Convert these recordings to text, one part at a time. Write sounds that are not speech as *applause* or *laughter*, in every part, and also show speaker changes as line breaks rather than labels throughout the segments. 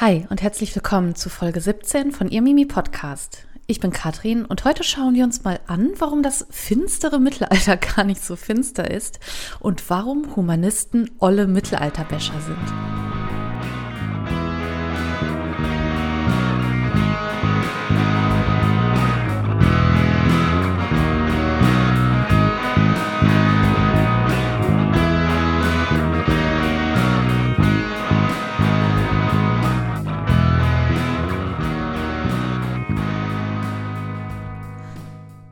Hi und herzlich willkommen zu Folge 17 von Ihr Mimi Podcast. Ich bin Katrin und heute schauen wir uns mal an, warum das finstere Mittelalter *laughs* gar nicht so finster ist und warum Humanisten olle Mittelalterbecher sind.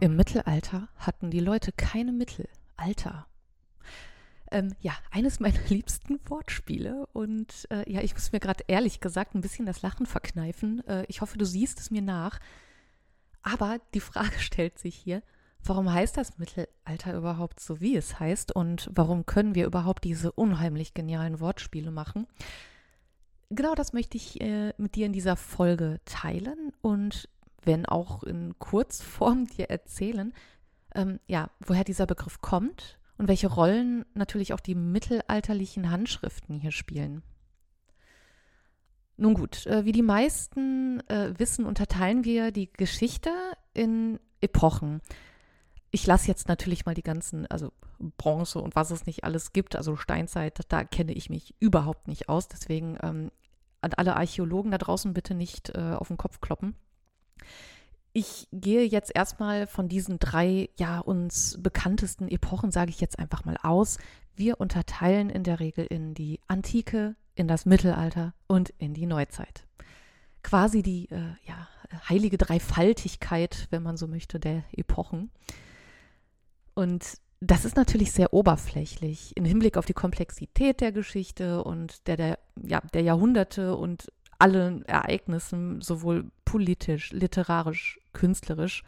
Im Mittelalter hatten die Leute keine Mittel. Alter. Ähm, ja, eines meiner *laughs* liebsten Wortspiele. Und äh, ja, ich muss mir gerade ehrlich gesagt ein bisschen das Lachen verkneifen. Äh, ich hoffe, du siehst es mir nach. Aber die Frage *laughs* stellt sich hier, warum heißt das Mittelalter überhaupt so, wie es heißt? Und warum können wir überhaupt diese unheimlich genialen Wortspiele machen? Genau das möchte ich äh, mit dir in dieser Folge teilen. Und wenn auch in Kurzform *laughs* dir erzählen, ähm, ja, woher dieser Begriff kommt und welche Rollen natürlich auch die mittelalterlichen Handschriften hier spielen. Nun gut, äh, wie die meisten äh, wissen, unterteilen wir die Geschichte in Epochen. Ich lasse jetzt natürlich mal die ganzen, also Bronze und was es nicht alles gibt, also Steinzeit, da kenne ich mich überhaupt nicht aus. Deswegen ähm, an alle Archäologen da draußen bitte nicht äh, auf den Kopf kloppen. Ich gehe jetzt erstmal von diesen drei, ja, uns bekanntesten Epochen, sage ich jetzt einfach mal aus. Wir unterteilen in der Regel in die Antike, in das Mittelalter und in die Neuzeit. Quasi die, äh, ja, heilige Dreifaltigkeit, wenn man so möchte, der Epochen. Und das ist natürlich sehr oberflächlich im Hinblick auf die Komplexität der Geschichte und der, der, ja, der Jahrhunderte und allen Ereignissen, sowohl politisch, literarisch, künstlerisch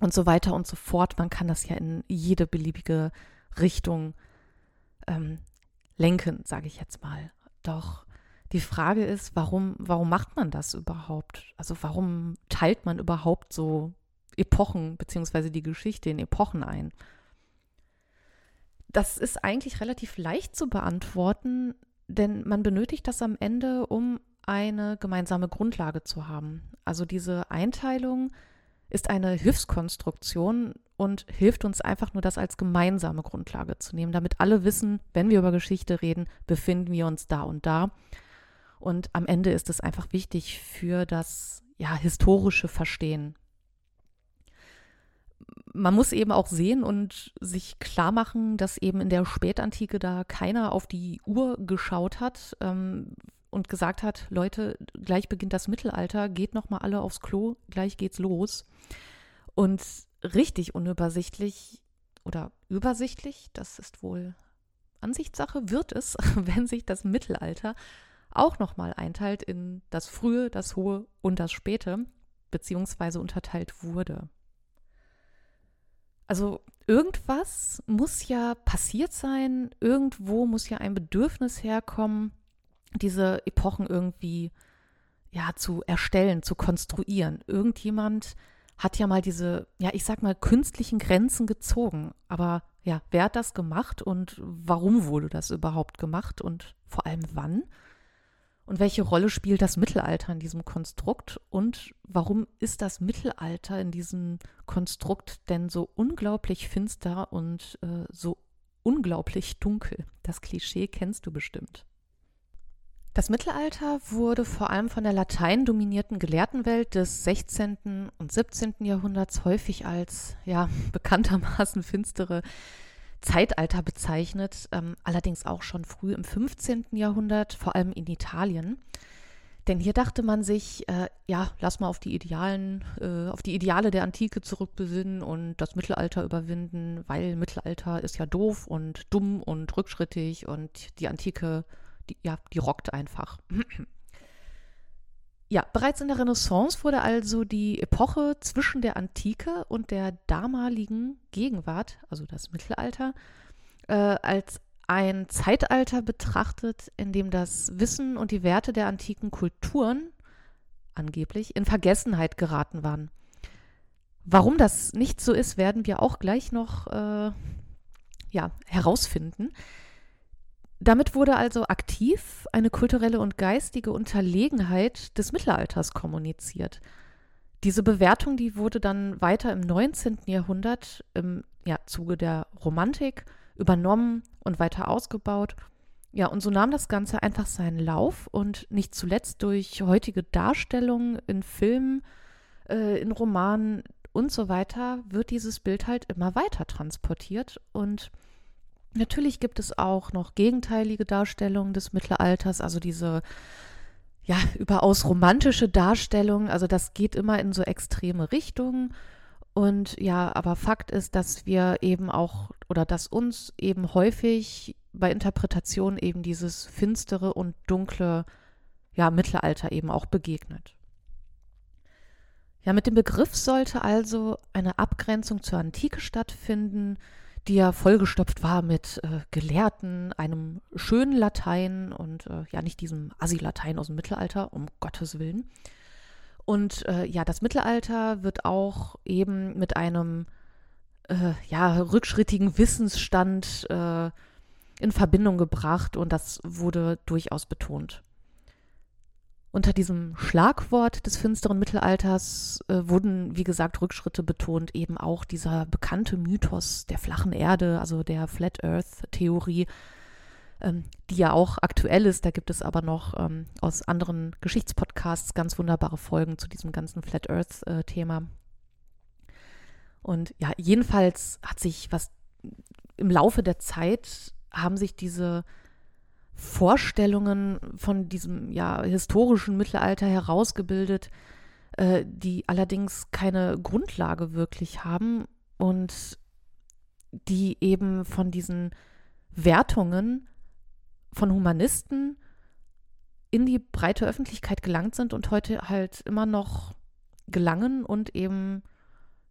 und so weiter und so fort. Man kann das ja in jede beliebige Richtung ähm, lenken, sage ich jetzt mal. Doch die Frage ist, warum, warum macht man das überhaupt? Also warum teilt man überhaupt so Epochen beziehungsweise die Geschichte in Epochen ein? Das ist eigentlich relativ leicht zu beantworten, denn man benötigt das am Ende, um eine gemeinsame Grundlage zu haben. Also diese Einteilung ist eine Hilfskonstruktion und hilft uns einfach nur, das als gemeinsame Grundlage zu nehmen, damit alle wissen, wenn wir über Geschichte reden, befinden wir uns da und da. Und am Ende ist es einfach wichtig für das ja, historische Verstehen. Man muss eben auch sehen und sich klar machen, dass eben in der Spätantike da keiner auf die Uhr geschaut hat. Ähm, und gesagt hat, Leute, gleich beginnt das Mittelalter, geht noch mal alle aufs Klo, gleich geht's los. Und richtig unübersichtlich oder übersichtlich, das ist wohl Ansichtssache, wird es, *laughs* wenn sich das Mittelalter auch noch mal einteilt in das Frühe, das Hohe und das Späte, beziehungsweise unterteilt wurde. Also irgendwas muss ja passiert sein, irgendwo muss ja ein Bedürfnis herkommen, diese Epochen irgendwie ja zu erstellen, zu konstruieren. Irgendjemand hat ja mal diese, ja, ich sag mal, künstlichen Grenzen gezogen. Aber ja, wer hat das gemacht und warum wurde das überhaupt gemacht und vor allem wann? Und welche Rolle spielt das Mittelalter in diesem Konstrukt? Und warum ist das Mittelalter in diesem Konstrukt denn so unglaublich finster und äh, so unglaublich dunkel? Das Klischee kennst du bestimmt. Das Mittelalter wurde vor allem von der Latein dominierten Gelehrtenwelt des 16. und 17. Jahrhunderts häufig als ja *laughs* bekanntermaßen finstere Zeitalter bezeichnet, ähm, allerdings auch schon früh im 15. Jahrhundert, vor allem in Italien. Denn hier dachte man sich, äh, ja, lass mal auf die Idealen, äh, auf die Ideale der Antike zurückbesinnen und das Mittelalter überwinden, weil Mittelalter ist ja doof und dumm und rückschrittig und die Antike die, ja, die rockt einfach. *clears throat* Ja, bereits in der Renaissance wurde also die Epoche zwischen der Antike und der damaligen Gegenwart, also das Mittelalter, äh, als ein Zeitalter betrachtet, in dem das Wissen und die Werte der antiken Kulturen angeblich in Vergessenheit geraten waren. Warum das nicht so ist, werden wir auch gleich noch äh, ja, herausfinden. Damit wurde also aktiv eine kulturelle und geistige Unterlegenheit des Mittelalters kommuniziert. Diese Bewertung, die wurde dann weiter im 19. Jahrhundert im ja, Zuge der Romantik übernommen und weiter ausgebaut. Ja, und so nahm das Ganze einfach seinen Lauf und nicht zuletzt durch heutige Darstellungen in Filmen, äh, in Romanen und so weiter wird dieses Bild halt immer weiter transportiert und Natürlich gibt es auch noch gegenteilige Darstellungen des Mittelalters, also diese ja, überaus romantische Darstellung. Also das geht immer in so extreme Richtungen. Und ja, aber Fakt ist, dass wir eben auch oder dass uns eben häufig bei Interpretation eben dieses finstere und dunkle ja, Mittelalter eben auch begegnet. Ja, mit dem Begriff sollte also eine Abgrenzung zur Antike stattfinden, die ja vollgestopft war mit äh, Gelehrten, einem schönen Latein und äh, ja nicht diesem Assi-Latein aus dem Mittelalter, um Gottes Willen. Und äh, ja, das Mittelalter wird auch eben mit einem äh, ja, rückschrittigen Wissensstand äh, in Verbindung gebracht und das wurde durchaus betont. Unter diesem Schlagwort des finsteren Mittelalters äh, wurden, wie gesagt, Rückschritte betont, eben auch dieser bekannte Mythos der flachen Erde, also der Flat Earth-Theorie, ähm, die ja auch aktuell ist. Da gibt es aber noch ähm, aus anderen Geschichtspodcasts ganz wunderbare Folgen zu diesem ganzen Flat Earth-Thema. Und ja, jedenfalls hat sich was im Laufe der Zeit haben sich diese Vorstellungen von diesem ja, historischen Mittelalter herausgebildet, äh, die allerdings keine Grundlage wirklich haben und die eben von diesen Wertungen von Humanisten in die breite Öffentlichkeit gelangt sind und heute halt immer noch gelangen und eben,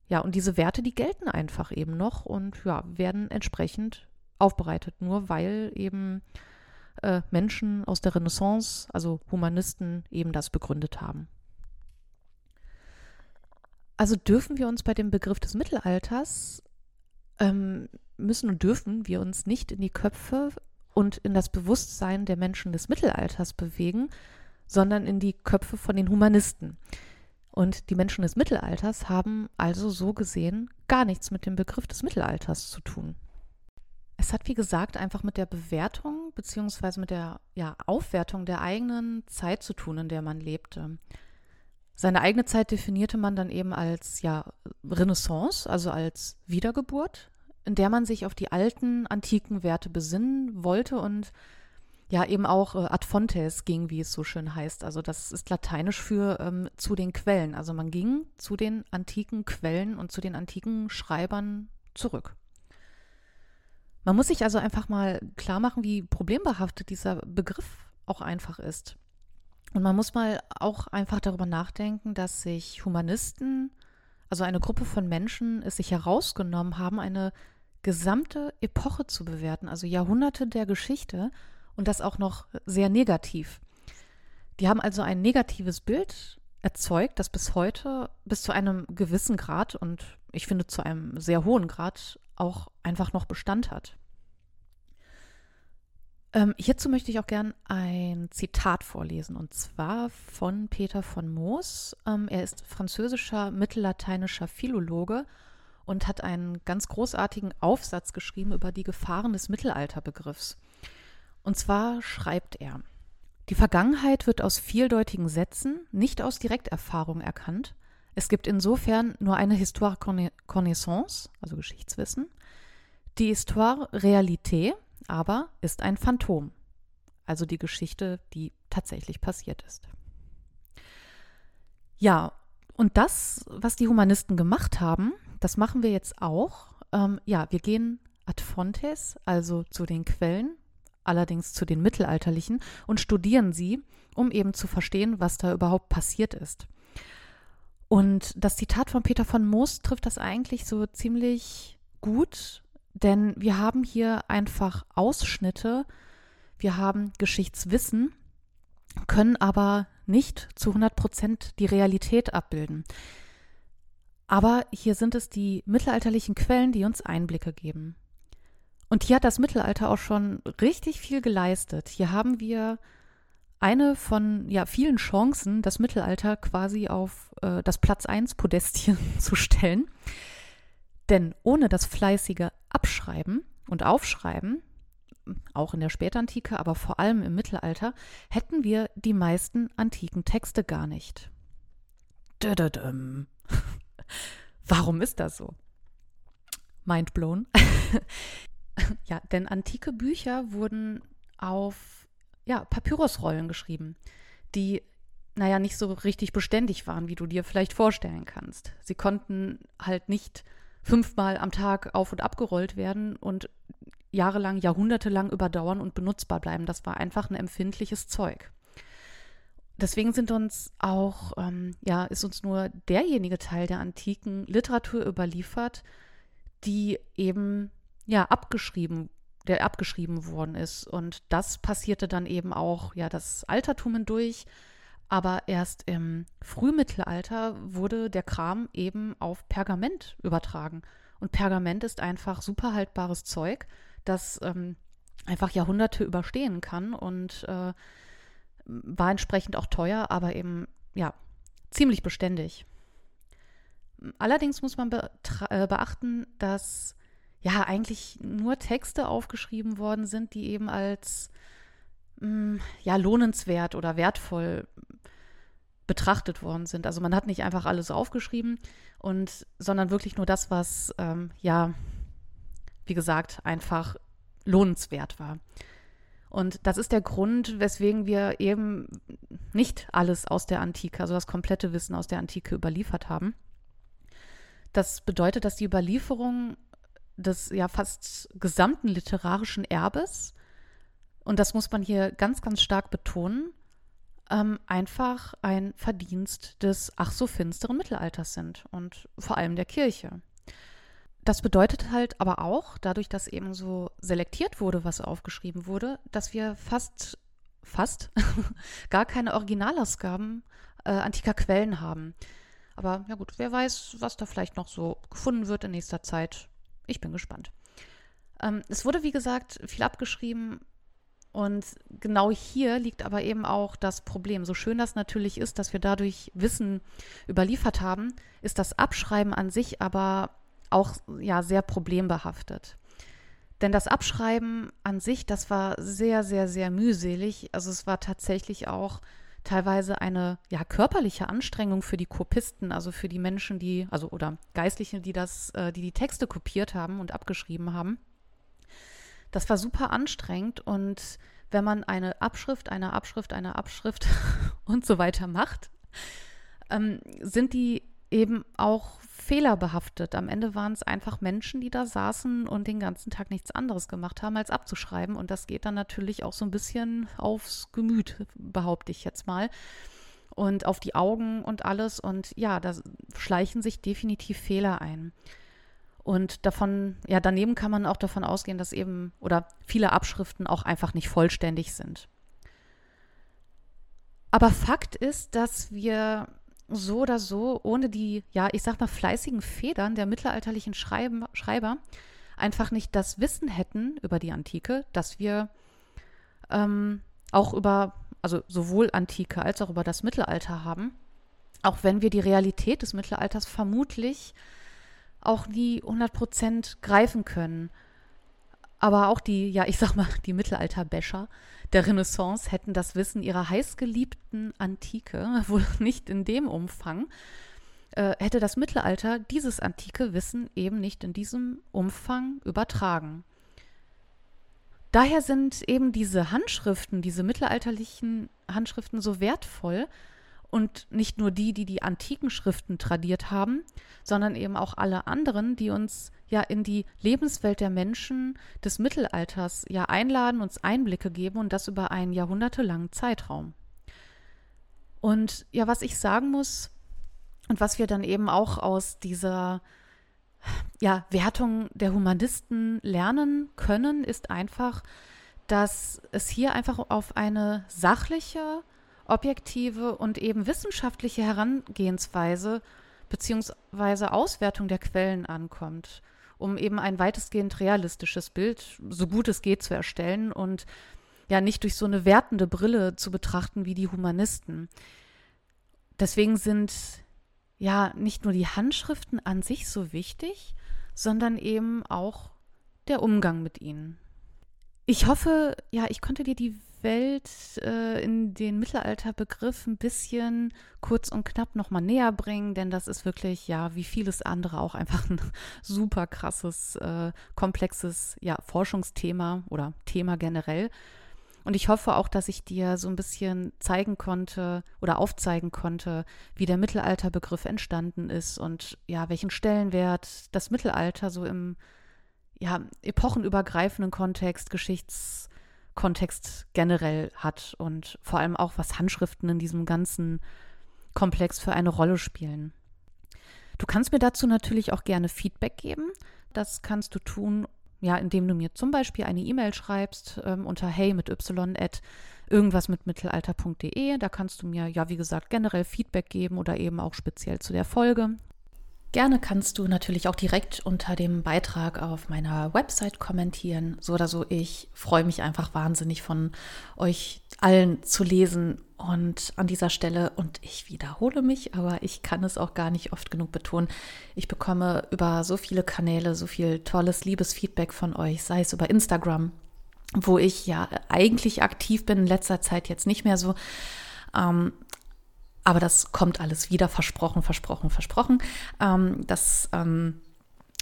ja, und diese Werte, die gelten einfach eben noch und ja, werden entsprechend aufbereitet, nur weil eben äh, Menschen aus der Renaissance, also Humanisten, eben das begründet haben. Also dürfen wir uns bei dem Begriff des Mittelalters, ähm, müssen und dürfen wir uns nicht in die Köpfe und in das Bewusstsein der Menschen des Mittelalters bewegen, sondern in die Köpfe von den Humanisten. Und die Menschen des Mittelalters haben also so gesehen gar nichts mit dem Begriff des Mittelalters zu tun. Es hat, wie gesagt, einfach mit der Bewertung beziehungsweise mit der ja, Aufwertung der eigenen Zeit zu tun, in der man lebte. Seine eigene Zeit definierte man dann eben als ja, Renaissance, also als Wiedergeburt, in der man sich auf die alten, antiken Werte besinnen wollte und ja eben auch äh, ad fontes ging, wie es so schön heißt. Also das ist lateinisch für ähm, zu den Quellen. Also man ging zu den antiken Quellen und zu den antiken Schreibern zurück. Man muss sich also einfach mal klar machen, wie problembehaftet dieser Begriff auch einfach ist. Und man muss mal auch einfach darüber nachdenken, dass sich Humanisten, also eine Gruppe von Menschen, es sich herausgenommen haben, eine gesamte Epoche zu bewerten, also Jahrhunderte der Geschichte und das auch noch sehr negativ. Die haben also ein negatives Bild erzeugt, das bis heute bis zu einem gewissen Grad und ich finde zu einem sehr hohen Grad auch einfach noch Bestand hat. Ähm, hierzu möchte ich auch gern ein Zitat vorlesen und zwar von Peter von Moos. Ähm, er ist französischer mittellateinischer Philologe und hat einen ganz großartigen Aufsatz geschrieben über die Gefahren des Mittelalterbegriffs. Und zwar schreibt er, die Vergangenheit wird aus vieldeutigen Sätzen, nicht aus Direkterfahrung erkannt. Es gibt insofern nur eine Histoire connaissance, also Geschichtswissen, die Histoire Réalité, aber ist ein Phantom, also die Geschichte, die tatsächlich passiert ist. Ja, und das, was die Humanisten gemacht haben, das machen wir jetzt auch. Ähm, ja, wir gehen ad fontes, also zu den Quellen, allerdings zu den mittelalterlichen, und studieren sie, um eben zu verstehen, was da überhaupt passiert ist. Und das Zitat von Peter von Moos trifft das eigentlich so ziemlich gut, denn wir haben hier einfach Ausschnitte, wir haben Geschichtswissen, können aber nicht zu 100 Prozent die Realität abbilden. Aber hier sind es die mittelalterlichen Quellen, die uns Einblicke geben. Und hier hat das Mittelalter auch schon richtig viel geleistet. Hier haben wir eine von ja, vielen Chancen, das Mittelalter quasi auf äh, das Platz 1 Podestchen *laughs* zu stellen. Denn ohne das fleißige Abschreiben und Aufschreiben, auch in der Spätantike, aber vor allem im Mittelalter, hätten wir die meisten antiken Texte gar nicht. *laughs* Warum ist das so? Mind blown. *laughs* ja, denn antike Bücher wurden auf ja, Papyrusrollen geschrieben, die, naja, nicht so richtig beständig waren, wie du dir vielleicht vorstellen kannst. Sie konnten halt nicht fünfmal am Tag auf und abgerollt werden und jahrelang, jahrhundertelang überdauern und benutzbar bleiben. Das war einfach ein empfindliches Zeug. Deswegen sind uns auch, ähm, ja, ist uns nur derjenige Teil der antiken Literatur überliefert, die eben ja abgeschrieben, der abgeschrieben worden ist. Und das passierte dann eben auch ja das Altertum hindurch. Aber erst im Frühmittelalter wurde der Kram eben auf Pergament übertragen. Und Pergament ist einfach super haltbares Zeug, das ähm, einfach Jahrhunderte überstehen kann und äh, war entsprechend auch teuer, aber eben ja ziemlich beständig. Allerdings muss man be äh, beachten, dass ja eigentlich nur Texte aufgeschrieben worden sind, die eben als mh, mm, ja lohnenswert oder wertvoll betrachtet worden sind. Also man hat nicht einfach alles aufgeschrieben und sondern wirklich nur das, was ähm, ja wie gesagt einfach lohnenswert war. Und das ist der Grund, weswegen wir eben nicht alles aus der Antike, also das komplette Wissen aus der Antike überliefert haben. Das bedeutet, dass die Überlieferung des ja fast gesamten literarischen Erbes, und das muss man hier ganz, ganz stark betonen, ähm, einfach ein Verdienst des ach so finsteren Mittelalters sind und vor allem der Kirche. Das bedeutet halt aber auch, dadurch, dass eben so selektiert wurde, was aufgeschrieben wurde, dass wir fast, fast *laughs* gar keine Originalausgaben äh, antiker Quellen haben. Aber ja gut, wer weiß, was da vielleicht noch so gefunden wird in nächster Zeit. Ich bin gespannt. Ähm, es wurde, wie gesagt, viel abgeschrieben. Und genau hier liegt aber eben auch das Problem. So schön das natürlich ist, dass wir dadurch Wissen überliefert haben, ist das Abschreiben an sich aber auch ja sehr problembehaftet. Denn das Abschreiben an sich, das war sehr, sehr, sehr mühselig. Also es war tatsächlich auch teilweise eine ja körperliche Anstrengung für die Kopisten, also für die Menschen, die also oder Geistliche, die das, äh, die die Texte kopiert haben und abgeschrieben haben. Das war super anstrengend und wenn man eine Abschrift, eine Abschrift, eine Abschrift *laughs* und so weiter macht, ähm, sind die eben auch fehlerbehaftet. Am Ende waren es einfach Menschen, die da saßen und den ganzen Tag nichts anderes gemacht haben, als abzuschreiben. Und das geht dann natürlich auch so ein bisschen aufs Gemüt, behaupte ich jetzt mal. Und auf die Augen und alles. Und ja, da schleichen sich definitiv Fehler ein. Und davon, ja, daneben kann man auch davon ausgehen, dass eben oder viele Abschriften auch einfach nicht vollständig sind. Aber Fakt ist, dass wir so oder so ohne die, ja, ich sag mal, fleißigen Federn der mittelalterlichen Schreiben, Schreiber einfach nicht das Wissen hätten über die Antike, dass wir ähm, auch über, also sowohl Antike als auch über das Mittelalter haben, auch wenn wir die Realität des Mittelalters vermutlich auch nie 100% greifen können. Aber auch die, ja, ich sag mal, die Mittelalterbäscher der Renaissance hätten das Wissen ihrer heißgeliebten Antike *laughs* wohl nicht in dem Umfang, äh, hätte das Mittelalter dieses antike Wissen eben nicht in diesem Umfang übertragen. Daher sind eben diese Handschriften, diese mittelalterlichen Handschriften so wertvoll, und nicht nur die, die die antiken Schriften tradiert haben, sondern eben auch alle anderen, die uns ja in die Lebenswelt der Menschen des Mittelalters ja einladen, uns Einblicke geben und das über einen jahrhundertelangen Zeitraum. Und ja, was ich sagen muss und was wir dann eben auch aus dieser ja, Wertung der Humanisten lernen können, ist einfach, dass es hier einfach auf eine sachliche, objektive und eben wissenschaftliche Herangehensweise beziehungsweise Auswertung der Quellen ankommt. um eben ein weitestgehend realistisches Bild, so gut es geht, zu erstellen und ja nicht durch so eine wertende Brille zu betrachten wie die Humanisten. Deswegen sind ja nicht nur die Handschriften an sich so wichtig, sondern eben auch der Umgang mit ihnen. Ich hoffe, ja, ich konnte dir die Welt äh, in den Mittelalterbegriff ein bisschen kurz und knapp nochmal näher bringen, denn das ist wirklich, ja, wie vieles andere auch einfach ein *laughs* super krasses, äh, komplexes, ja, Forschungsthema oder Thema generell. Und ich hoffe auch, dass ich dir so ein bisschen zeigen konnte oder aufzeigen konnte, wie der Mittelalterbegriff entstanden ist und ja, welchen Stellenwert das Mittelalter so im ja, epochenübergreifenden Kontext, Geschichtskontext generell hat und vor allem auch, was Handschriften in diesem ganzen Komplex für eine Rolle spielen. Du kannst mir dazu natürlich auch gerne Feedback geben. Das kannst du tun ja, indem du mir zum Beispiel eine E-Mail schreibst ähm, unter hey mit y at irgendwas mit mittelalter.de. Da kannst du mir ja, wie gesagt, generell Feedback geben oder eben auch speziell zu der Folge. Gerne kannst du natürlich auch direkt unter dem Beitrag auf meiner Website kommentieren. So oder so, ich freue mich einfach wahnsinnig von euch allen zu lesen. Und an dieser Stelle, und ich wiederhole mich, aber ich kann es auch gar nicht oft genug betonen, ich bekomme über so viele Kanäle so viel tolles, liebes Feedback von euch, sei es über Instagram, wo ich ja eigentlich aktiv bin, in letzter Zeit jetzt nicht mehr so. Ähm, aber das kommt alles wieder, versprochen, versprochen, versprochen. Ähm, das, ähm,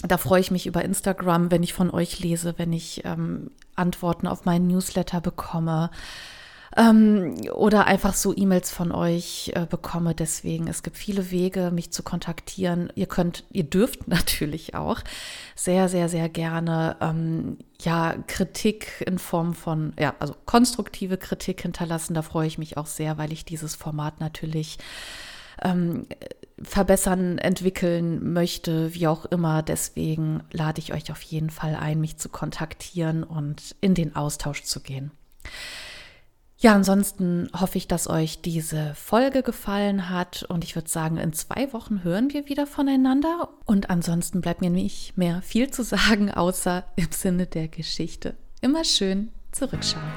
da freue ich mich über Instagram, wenn ich von euch lese, wenn ich ähm, Antworten auf meinen Newsletter bekomme ähm, oder einfach so E-Mails von euch äh, bekomme. Deswegen, es gibt viele Wege, mich zu kontaktieren. Ihr könnt, ihr dürft *laughs* natürlich auch sehr, sehr, sehr gerne ähm, ja Kritik in Form von, ja, also konstruktive Kritik hinterlassen. Da freue ich mich auch sehr, weil ich dieses Format natürlich ähm, verbessern, entwickeln möchte, wie auch immer. Deswegen lade ich euch auf jeden Fall ein, mich zu kontaktieren und in den Austausch zu gehen. Ja, ansonsten hoffe ich, dass euch diese Folge gefallen hat und ich würde sagen, in zwei Wochen hören wir wieder voneinander und ansonsten bleibt mir nicht mehr viel zu sagen, außer im Sinne der Geschichte. Immer schön zurückschauen.